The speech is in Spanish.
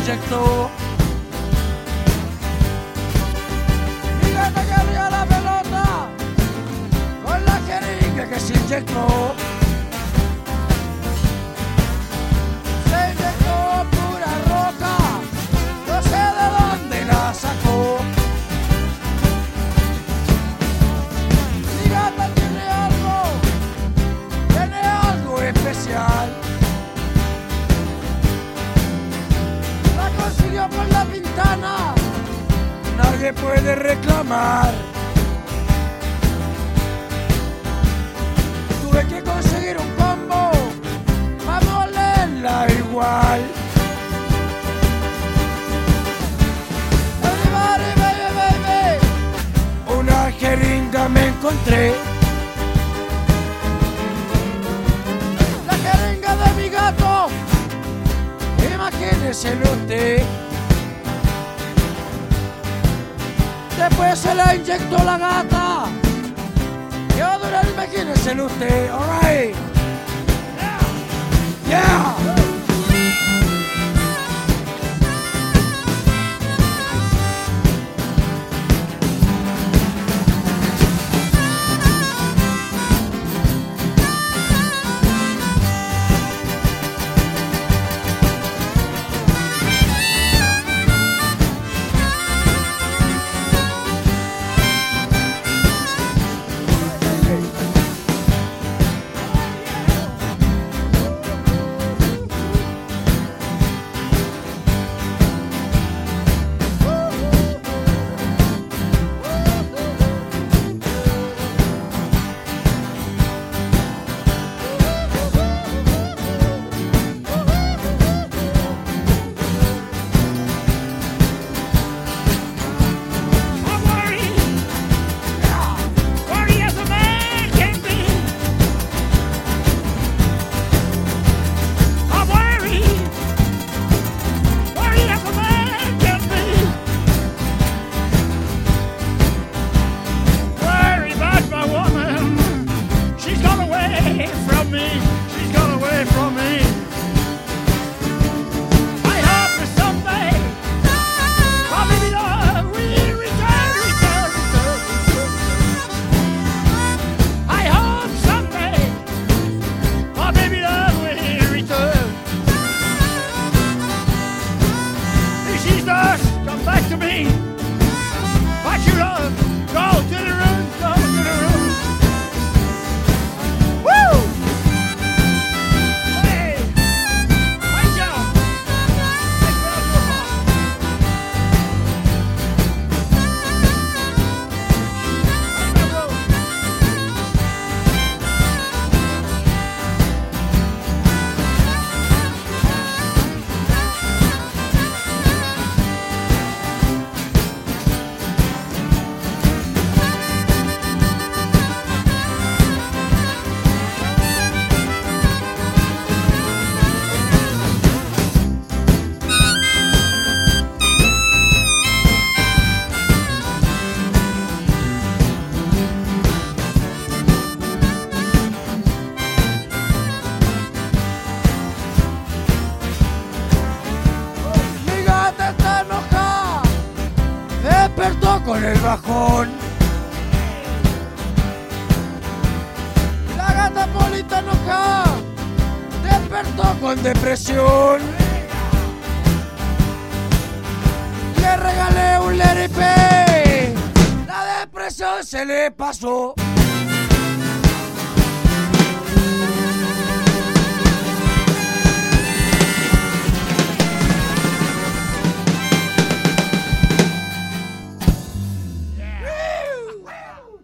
inyectó. Fíjate que arriba la pelota con la jeringa que se inyectó. Se inyectó pura roca, no sé de dónde la sacó. Puede reclamar. Tuve que conseguir un combo para igual. Una jeringa me encontré. La jeringa de mi gato. Imagíneselo usted. Después se la inyectó la gata. Y ahora imagínenselo usted. Alright. Me. Con el bajón. La gata Polita enojada. Despertó con depresión. Le regalé un LRP. La depresión se le pasó.